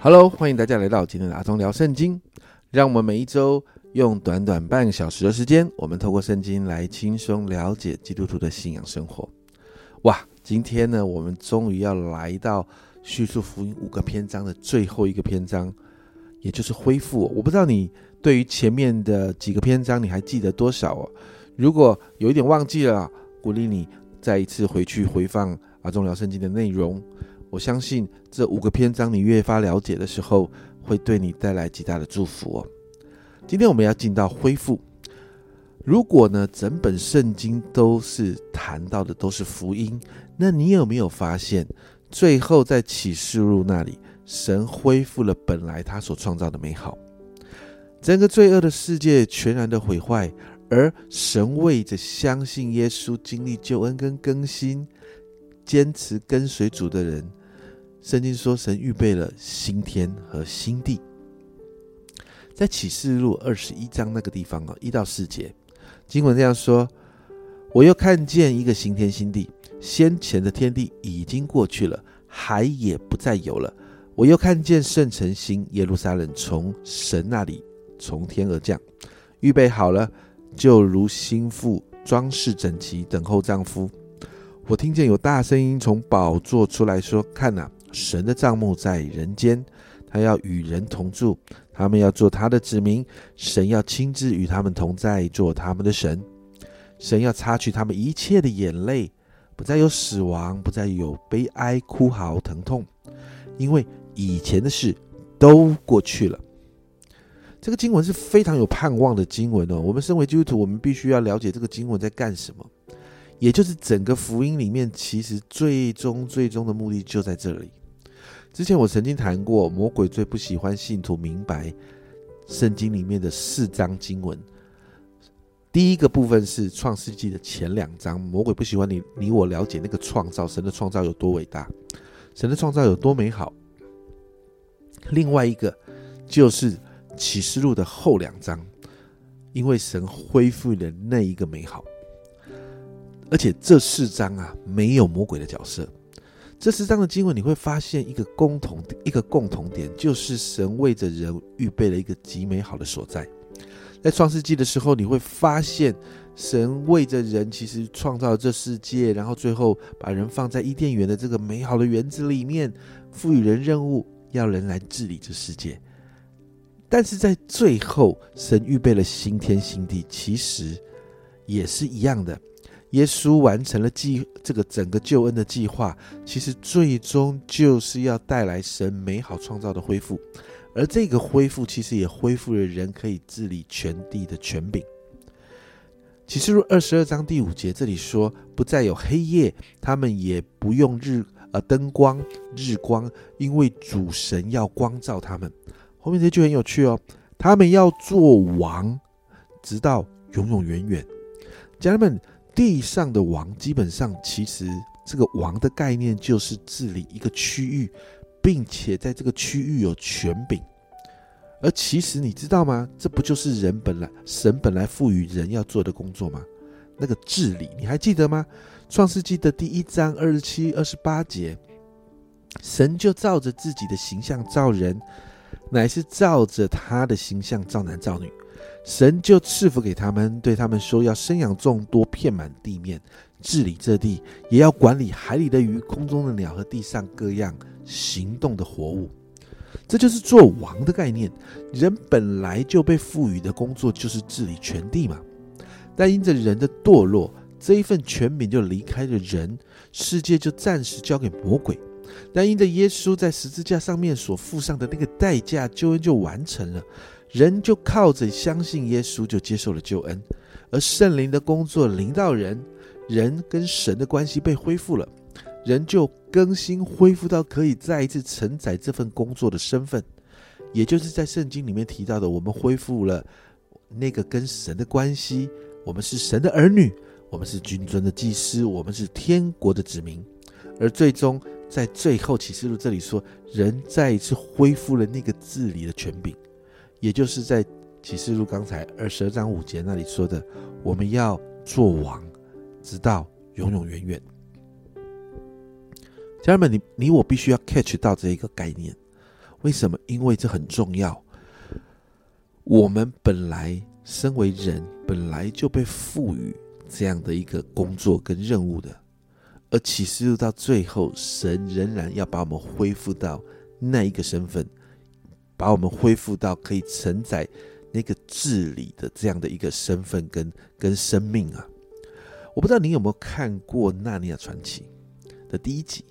Hello，欢迎大家来到今天的阿忠聊圣经。让我们每一周用短短半个小时的时间，我们透过圣经来轻松了解基督徒的信仰生活。哇，今天呢，我们终于要来到叙述福音五个篇章的最后一个篇章，也就是恢复。我不知道你对于前面的几个篇章你还记得多少哦？如果有一点忘记了，鼓励你再一次回去回放阿忠聊圣经的内容。我相信这五个篇章你越发了解的时候，会对你带来极大的祝福哦。今天我们要进到恢复。如果呢，整本圣经都是谈到的都是福音，那你有没有发现，最后在启示录那里，神恢复了本来他所创造的美好，整个罪恶的世界全然的毁坏，而神为着相信耶稣经历救恩跟更新，坚持跟随主的人。圣经说，神预备了新天和新地。在启示录二十一章那个地方哦，一到四节，经文这样说：“我又看见一个新天新地，先前的天地已经过去了，海也不再有了。我又看见圣城新耶路撒冷从神那里从天而降，预备好了，就如心腹装饰整齐，等候丈夫。我听见有大声音从宝座出来说：看哪！”神的帐幕在人间，他要与人同住，他们要做他的子民，神要亲自与他们同在，做他们的神。神要擦去他们一切的眼泪，不再有死亡，不再有悲哀、哭嚎、疼痛，因为以前的事都过去了。这个经文是非常有盼望的经文哦。我们身为基督徒，我们必须要了解这个经文在干什么，也就是整个福音里面，其实最终最终的目的就在这里。之前我曾经谈过，魔鬼最不喜欢信徒明白圣经里面的四章经文。第一个部分是创世纪的前两章，魔鬼不喜欢你你我了解那个创造，神的创造有多伟大，神的创造有多美好。另外一个就是启示录的后两章，因为神恢复了那一个美好，而且这四章啊没有魔鬼的角色。这四章的经文，你会发现一个共同一个共同点，就是神为着人预备了一个极美好的所在。在创世纪的时候，你会发现神为着人其实创造这世界，然后最后把人放在伊甸园的这个美好的园子里面，赋予人任务，要人来治理这世界。但是在最后，神预备了新天新地，其实也是一样的。耶稣完成了计这个整个救恩的计划，其实最终就是要带来神美好创造的恢复，而这个恢复其实也恢复了人可以治理全地的权柄。启示录二十二章第五节这里说：“不再有黑夜，他们也不用日呃灯光日光，因为主神要光照他们。”后面这句很有趣哦，他们要做王，直到永永远远。家人们。地上的王，基本上其实这个王的概念就是治理一个区域，并且在这个区域有权柄。而其实你知道吗？这不就是人本来神本来赋予人要做的工作吗？那个治理，你还记得吗？创世纪的第一章二十七、二十八节，神就照着自己的形象造人，乃是照着他的形象造男造女。神就赐福给他们，对他们说：“要生养众多，遍满地面，治理这地，也要管理海里的鱼、空中的鸟和地上各样行动的活物。”这就是做王的概念。人本来就被赋予的工作就是治理全地嘛。但因着人的堕落，这一份权柄就离开了人，世界就暂时交给魔鬼。但因着耶稣在十字架上面所付上的那个代价，救恩就完成了。人就靠着相信耶稣，就接受了救恩，而圣灵的工作临到人，人跟神的关系被恢复了，人就更新恢复到可以再一次承载这份工作的身份，也就是在圣经里面提到的，我们恢复了那个跟神的关系，我们是神的儿女，我们是君尊的祭司，我们是天国的子民，而最终在最后启示录这里说，人再一次恢复了那个治理的权柄。也就是在启示录刚才二十二章五节那里说的，我们要做王，直到永永远远。家人们，你你我必须要 catch 到这一个概念。为什么？因为这很重要。我们本来身为人，本来就被赋予这样的一个工作跟任务的，而启示录到最后，神仍然要把我们恢复到那一个身份，把我们恢复到可以承载那个治理的这样的一个身份跟跟生命啊！我不知道你有没有看过《纳尼亚传奇》的第一集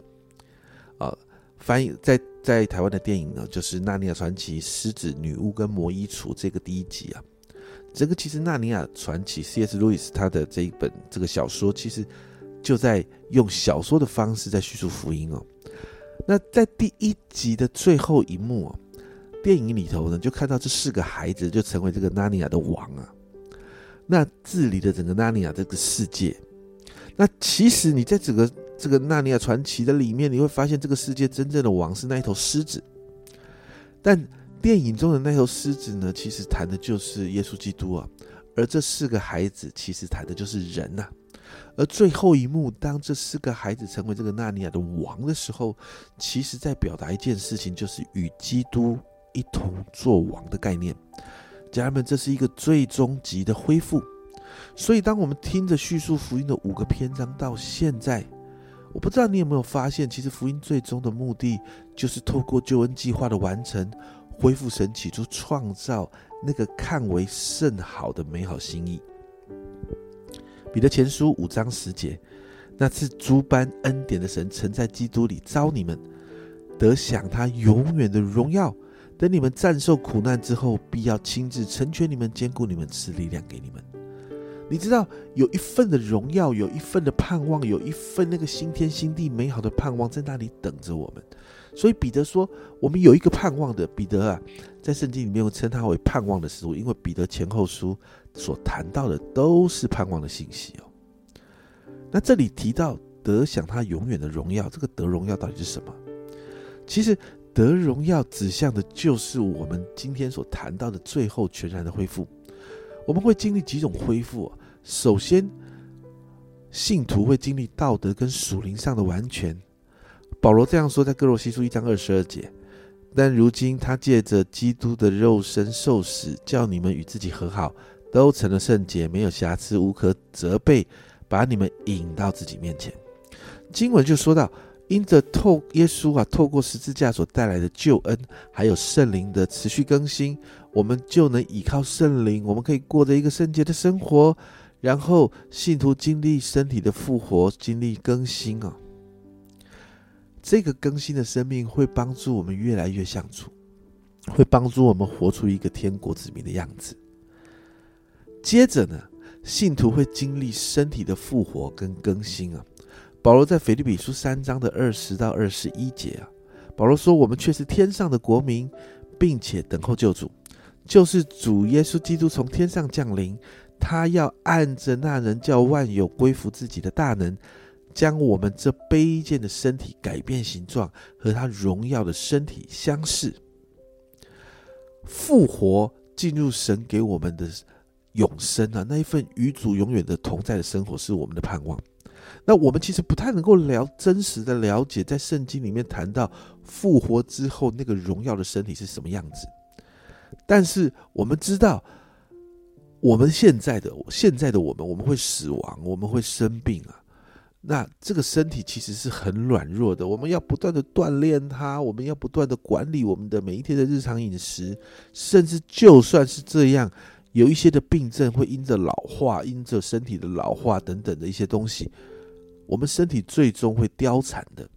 啊？翻译在在台湾的电影呢，就是《纳尼亚传奇：狮子、女巫跟魔衣橱》这个第一集啊。这个其实《纳尼亚传奇》C.S. 路易斯他的这一本这个小说，其实就在用小说的方式在叙述福音哦。那在第一集的最后一幕哦，电影里头呢，就看到这四个孩子就成为这个纳尼亚的王啊，那治理的整个纳尼亚这个世界。那其实你在整个这个《纳尼亚传奇》的里面，你会发现这个世界真正的王是那一头狮子，但电影中的那头狮子呢，其实谈的就是耶稣基督啊，而这四个孩子其实谈的就是人呐。而最后一幕，当这四个孩子成为这个纳尼亚的王的时候，其实在表达一件事情，就是与基督一同做王的概念。家人们，这是一个最终极的恢复。所以，当我们听着叙述福音的五个篇章到现在，我不知道你有没有发现，其实福音最终的目的就是透过救恩计划的完成，恢复神起初创造那个看为甚好的美好心意。彼得前书五章十节，那次诸般恩典的神曾在基督里招你们，得享他永远的荣耀。等你们战胜苦难之后，必要亲自成全你们，兼顾你们，赐力量给你们。你知道有一份的荣耀，有一份的盼望，有一份那个新天新地美好的盼望在那里等着我们。所以彼得说：“我们有一个盼望的。”彼得啊，在圣经里面称他为盼望的使徒，因为彼得前后书所谈到的都是盼望的信息哦。那这里提到得享他永远的荣耀，这个得荣耀到底是什么？其实得荣耀指向的就是我们今天所谈到的最后全然的恢复。我们会经历几种恢复。首先，信徒会经历道德跟属灵上的完全。保罗这样说，在哥罗西书一章二十二节。但如今他借着基督的肉身受死，叫你们与自己和好，都成了圣洁，没有瑕疵，无可责备，把你们引到自己面前。经文就说到，因着透耶稣啊，透过十字架所带来的救恩，还有圣灵的持续更新。我们就能依靠圣灵，我们可以过着一个圣洁的生活，然后信徒经历身体的复活，经历更新啊。这个更新的生命会帮助我们越来越相处，会帮助我们活出一个天国子民的样子。接着呢，信徒会经历身体的复活跟更新啊。保罗在腓立比书三章的二十到二十一节啊，保罗说：“我们却是天上的国民，并且等候救主。”就是主耶稣基督从天上降临，他要按着那人叫万有归服自己的大能，将我们这卑贱的身体改变形状，和他荣耀的身体相似，复活进入神给我们的永生啊！那一份与主永远的同在的生活是我们的盼望。那我们其实不太能够了真实的了解，在圣经里面谈到复活之后那个荣耀的身体是什么样子。但是我们知道，我们现在的现在的我们，我们会死亡，我们会生病啊。那这个身体其实是很软弱的，我们要不断的锻炼它，我们要不断的管理我们的每一天的日常饮食，甚至就算是这样，有一些的病症会因着老化，因着身体的老化等等的一些东西，我们身体最终会凋残的。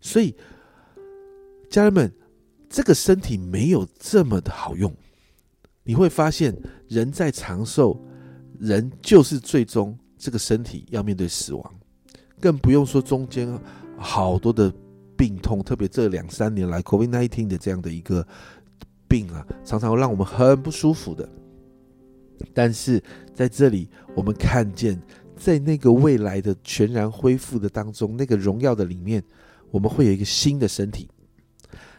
所以，家人们。这个身体没有这么的好用，你会发现，人在长寿，人就是最终这个身体要面对死亡，更不用说中间好多的病痛，特别这两三年来 COVID-19 的这样的一个病啊，常常会让我们很不舒服的。但是在这里，我们看见，在那个未来的全然恢复的当中，那个荣耀的里面，我们会有一个新的身体。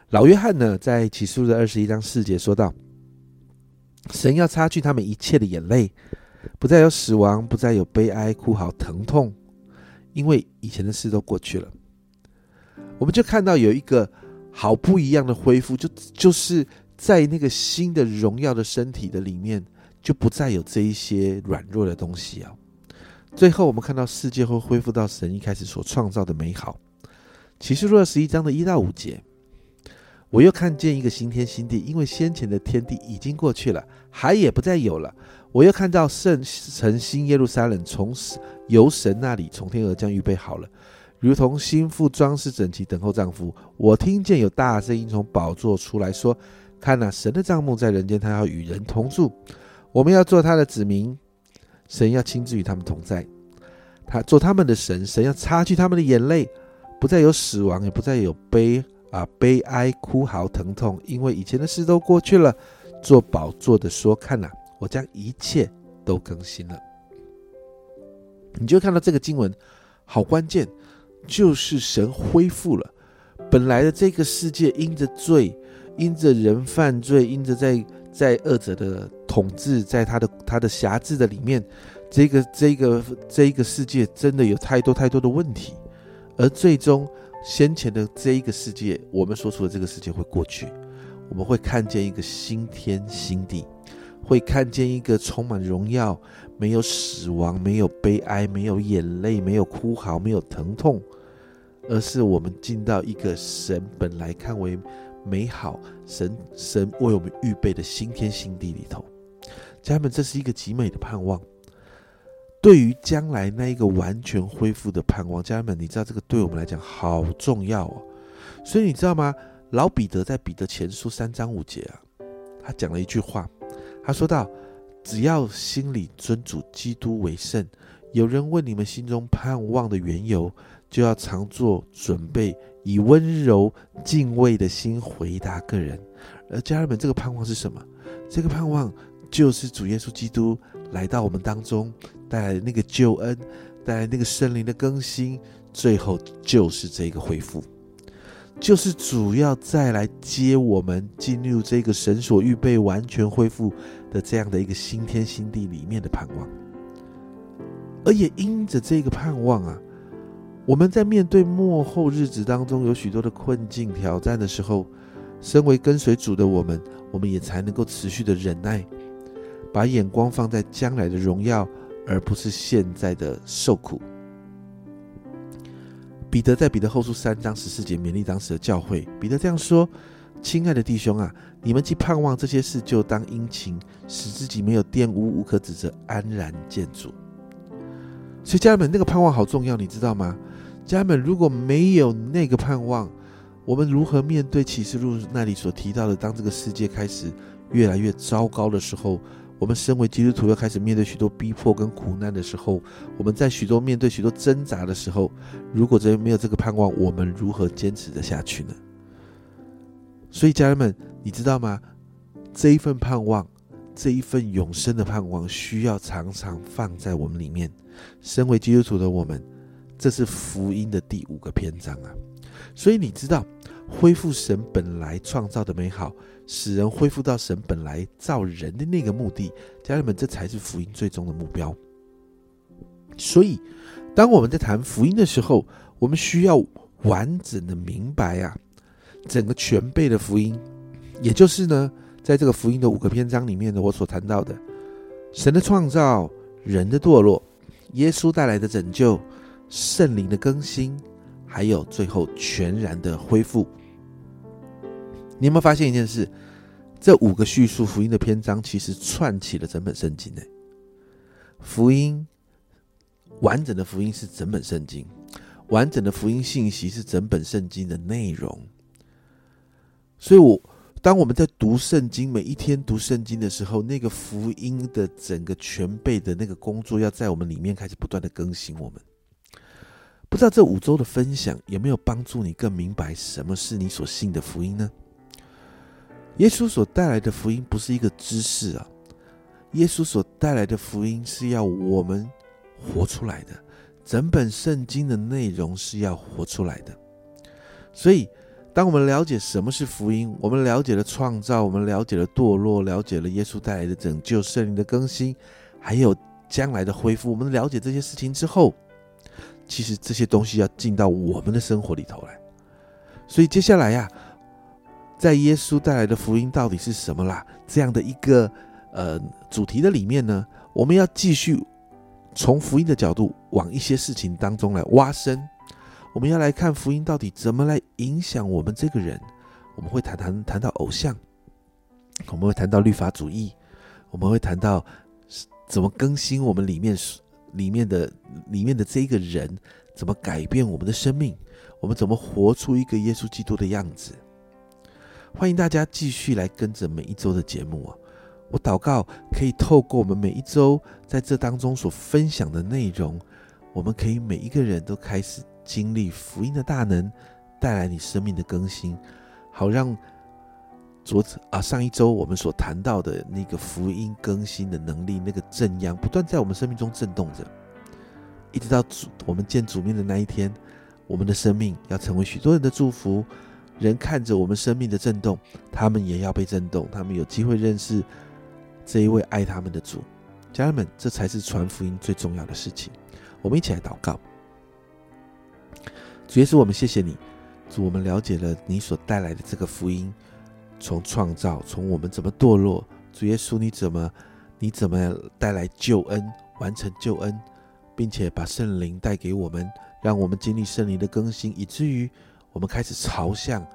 老约翰呢，在启示录的二十一章四节说道：“神要擦去他们一切的眼泪，不再有死亡，不再有悲哀、哭嚎、疼痛，因为以前的事都过去了。”我们就看到有一个好不一样的恢复，就就是在那个新的荣耀的身体的里面，就不再有这一些软弱的东西啊。最后，我们看到世界会恢复到神一开始所创造的美好。启示录二十一章的一到五节，我又看见一个新天新地，因为先前的天地已经过去了，海也不再有了。我又看到圣城新耶路撒冷从由神那里从天而降，预备好了，如同心腹装饰整齐，等候丈夫。我听见有大声音从宝座出来说：“看哪，神的帐幕在人间，他要与人同住，我们要做他的子民，神要亲自与他们同在，他做他们的神，神要擦去他们的眼泪，不再有死亡，也不再有悲啊悲哀、哭嚎、疼痛，因为以前的事都过去了。”做宝座的说：“看哪。”我将一切都更新了，你就看到这个经文好关键，就是神恢复了本来的这个世界，因着罪，因着人犯罪，因着在在恶者的统治，在他的他的辖制的里面，这个这个这一个世界真的有太多太多的问题，而最终先前的这一个世界，我们所处的这个世界会过去，我们会看见一个新天新地。会看见一个充满荣耀、没有死亡、没有悲哀、没有眼泪、没有哭嚎、没有疼痛，而是我们进到一个神本来看为美好、神神为我们预备的新天新地里头。家人们，这是一个极美的盼望。对于将来那一个完全恢复的盼望，家人们，你知道这个对我们来讲好重要哦。所以你知道吗？老彼得在彼得前书三章五节啊，他讲了一句话。他说道：“只要心里尊主基督为圣，有人问你们心中盼望的缘由，就要常做准备，以温柔敬畏的心回答个人。而家人们，这个盼望是什么？这个盼望就是主耶稣基督来到我们当中，带来那个救恩，带来那个圣灵的更新，最后就是这个恢复。”就是主要再来接我们进入这个神所预备完全恢复的这样的一个新天新地里面的盼望，而也因着这个盼望啊，我们在面对幕后日子当中有许多的困境挑战的时候，身为跟随主的我们，我们也才能够持续的忍耐，把眼光放在将来的荣耀，而不是现在的受苦。彼得在彼得后书三章十四节勉励当时的教会。彼得这样说：“亲爱的弟兄啊，你们既盼望这些事，就当殷勤，使自己没有玷污，无可指责，安然见主。”所以家人们，那个盼望好重要，你知道吗？家人们，如果没有那个盼望，我们如何面对启示录那里所提到的，当这个世界开始越来越糟糕的时候？我们身为基督徒，要开始面对许多逼迫跟苦难的时候，我们在许多面对许多挣扎的时候，如果这没有这个盼望，我们如何坚持的下去呢？所以，家人们，你知道吗？这一份盼望，这一份永生的盼望，需要常常放在我们里面。身为基督徒的我们，这是福音的第五个篇章啊！所以，你知道。恢复神本来创造的美好，使人恢复到神本来造人的那个目的，家人们，这才是福音最终的目标。所以，当我们在谈福音的时候，我们需要完整的明白啊，整个全备的福音，也就是呢，在这个福音的五个篇章里面呢，我所谈到的神的创造、人的堕落、耶稣带来的拯救、圣灵的更新。还有最后全然的恢复，你有没有发现一件事？这五个叙述福音的篇章，其实串起了整本圣经呢。福音完整的福音是整本圣经，完整的福音信息是整本圣经的内容。所以，我当我们在读圣经，每一天读圣经的时候，那个福音的整个全备的那个工作，要在我们里面开始不断的更新我们。不知道这五周的分享有没有帮助你更明白什么是你所信的福音呢？耶稣所带来的福音不是一个知识啊，耶稣所带来的福音是要我们活出来的，整本圣经的内容是要活出来的。所以，当我们了解什么是福音，我们了解了创造，我们了解了堕落，了解了耶稣带来的拯救、圣灵的更新，还有将来的恢复，我们了解这些事情之后。其实这些东西要进到我们的生活里头来，所以接下来呀，在耶稣带来的福音到底是什么啦？这样的一个呃主题的里面呢，我们要继续从福音的角度往一些事情当中来挖深。我们要来看福音到底怎么来影响我们这个人。我们会谈谈谈到偶像，我们会谈到律法主义，我们会谈到怎么更新我们里面里面的里面的这一个人，怎么改变我们的生命，我们怎么活出一个耶稣基督的样子。欢迎大家继续来跟着每一周的节目啊！我祷告可以透过我们每一周在这当中所分享的内容，我们可以每一个人都开始。经历福音的大能，带来你生命的更新，好让昨啊上一周我们所谈到的那个福音更新的能力，那个正央不断在我们生命中震动着，一直到主我们见主面的那一天，我们的生命要成为许多人的祝福。人看着我们生命的震动，他们也要被震动，他们有机会认识这一位爱他们的主。家人们，这才是传福音最重要的事情。我们一起来祷告。主耶稣，我们谢谢你。主，我们了解了你所带来的这个福音，从创造，从我们怎么堕落。主耶稣，你怎么，你怎么带来救恩，完成救恩，并且把圣灵带给我们，让我们经历圣灵的更新，以至于我们开始朝向，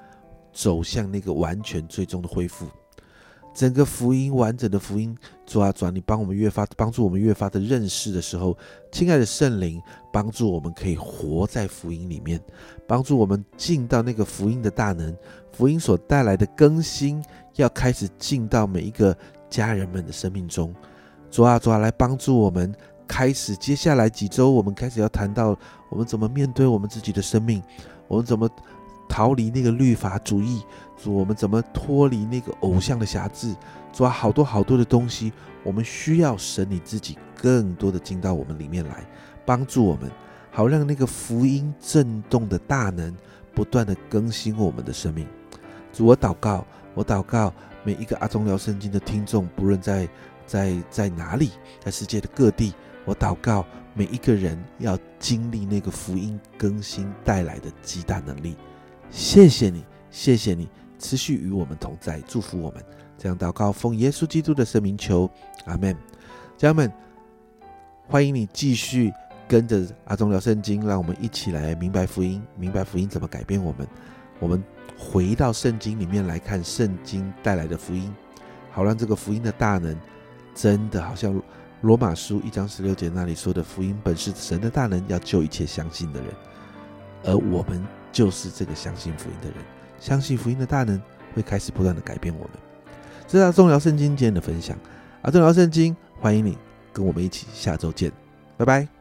走向那个完全最终的恢复。整个福音完整的福音，主啊主啊，你帮我们越发帮助我们越发的认识的时候，亲爱的圣灵，帮助我们可以活在福音里面，帮助我们进到那个福音的大能，福音所带来的更新，要开始进到每一个家人们的生命中。主啊主啊，来帮助我们开始接下来几周，我们开始要谈到我们怎么面对我们自己的生命，我们怎么。逃离那个律法主义，主，我们怎么脱离那个偶像的辖制？主啊，好多好多的东西，我们需要神你自己更多的进到我们里面来，帮助我们，好让那个福音震动的大能不断的更新我们的生命。主，我祷告，我祷告每一个阿忠聊圣经的听众，不论在在在哪里，在世界的各地，我祷告每一个人要经历那个福音更新带来的极大能力。谢谢你，谢谢你，持续与我们同在，祝福我们。这样祷告，奉耶稣基督的圣名求，阿门。家人们，欢迎你继续跟着阿忠聊圣经，让我们一起来明白福音，明白福音怎么改变我们。我们回到圣经里面来看圣经带来的福音，好让这个福音的大能，真的好像罗马书一章十六节那里说的，福音本是神的大能，要救一切相信的人，而我们。就是这个相信福音的人，相信福音的大能会开始不断的改变我们。这是重要圣经今天的分享，啊，重要圣经，欢迎你跟我们一起下周见，拜拜。